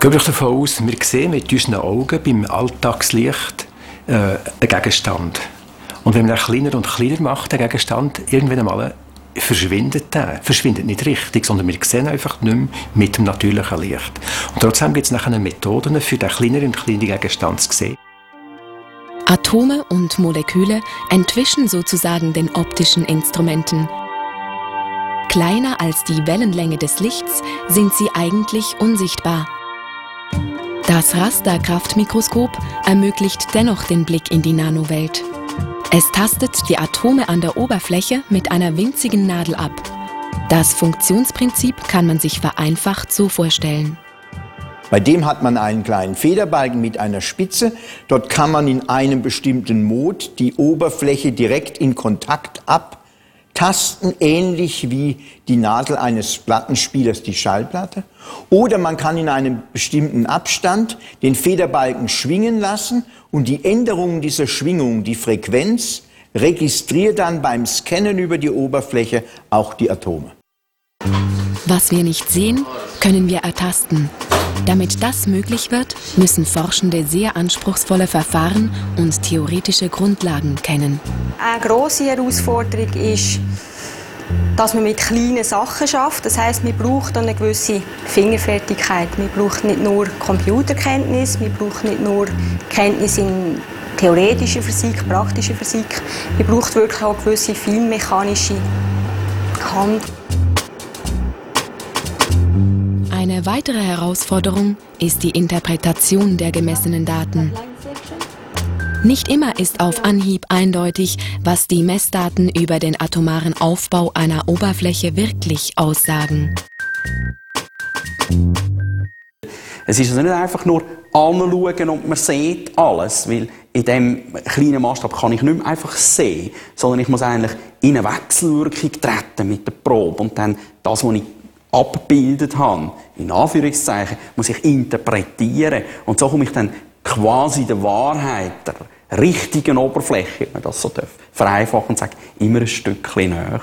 Gehen wir davon aus, wir sehen mit unseren Augen beim Alltagslicht äh, einen Gegenstand. Und wenn man ihn kleiner und kleiner macht, den Gegenstand, irgendwann einmal verschwindet der. Verschwindet nicht richtig, sondern wir sehen einfach nicht mehr mit dem natürlichen Licht. Und trotzdem gibt es nachher Methoden, für den kleineren und kleineren Gegenstand zu sehen. Atome und Moleküle entwischen sozusagen den optischen Instrumenten. Kleiner als die Wellenlänge des Lichts sind sie eigentlich unsichtbar. Das Rasterkraftmikroskop ermöglicht dennoch den Blick in die Nanowelt. Es tastet die Atome an der Oberfläche mit einer winzigen Nadel ab. Das Funktionsprinzip kann man sich vereinfacht so vorstellen. Bei dem hat man einen kleinen Federbalken mit einer Spitze. Dort kann man in einem bestimmten Mod die Oberfläche direkt in Kontakt abtasten, ähnlich wie die Nadel eines Plattenspielers die Schallplatte. Oder man kann in einem bestimmten Abstand den Federbalken schwingen lassen und die Änderung dieser Schwingung, die Frequenz, registriert dann beim Scannen über die Oberfläche auch die Atome. Was wir nicht sehen, können wir ertasten. Damit das möglich wird, müssen Forschende sehr anspruchsvolle Verfahren und theoretische Grundlagen kennen. Eine große Herausforderung ist, dass man mit kleinen Sachen schafft. Das heißt, man braucht eine gewisse Fingerfertigkeit. Man braucht nicht nur Computerkenntnis, man braucht nicht nur Kenntnis in theoretischer Physik, praktischer Physik. Man braucht wirklich auch gewisse feinmechanische Hand. Eine weitere Herausforderung ist die Interpretation der gemessenen Daten. Nicht immer ist auf Anhieb eindeutig, was die Messdaten über den atomaren Aufbau einer Oberfläche wirklich aussagen. Es ist also nicht einfach nur anschauen und man sieht alles, weil in diesem kleinen Maßstab kann ich nicht mehr einfach sehen, sondern ich muss eigentlich in eine Wechselwirkung treten mit der Probe und dann das, was ich abgebildet habe, in Anführungszeichen, muss ich interpretieren. Und so komme ich dann quasi der Wahrheit, der richtigen Oberfläche, wenn man das so darf, vereinfachen und sagen, immer ein Stückchen näher.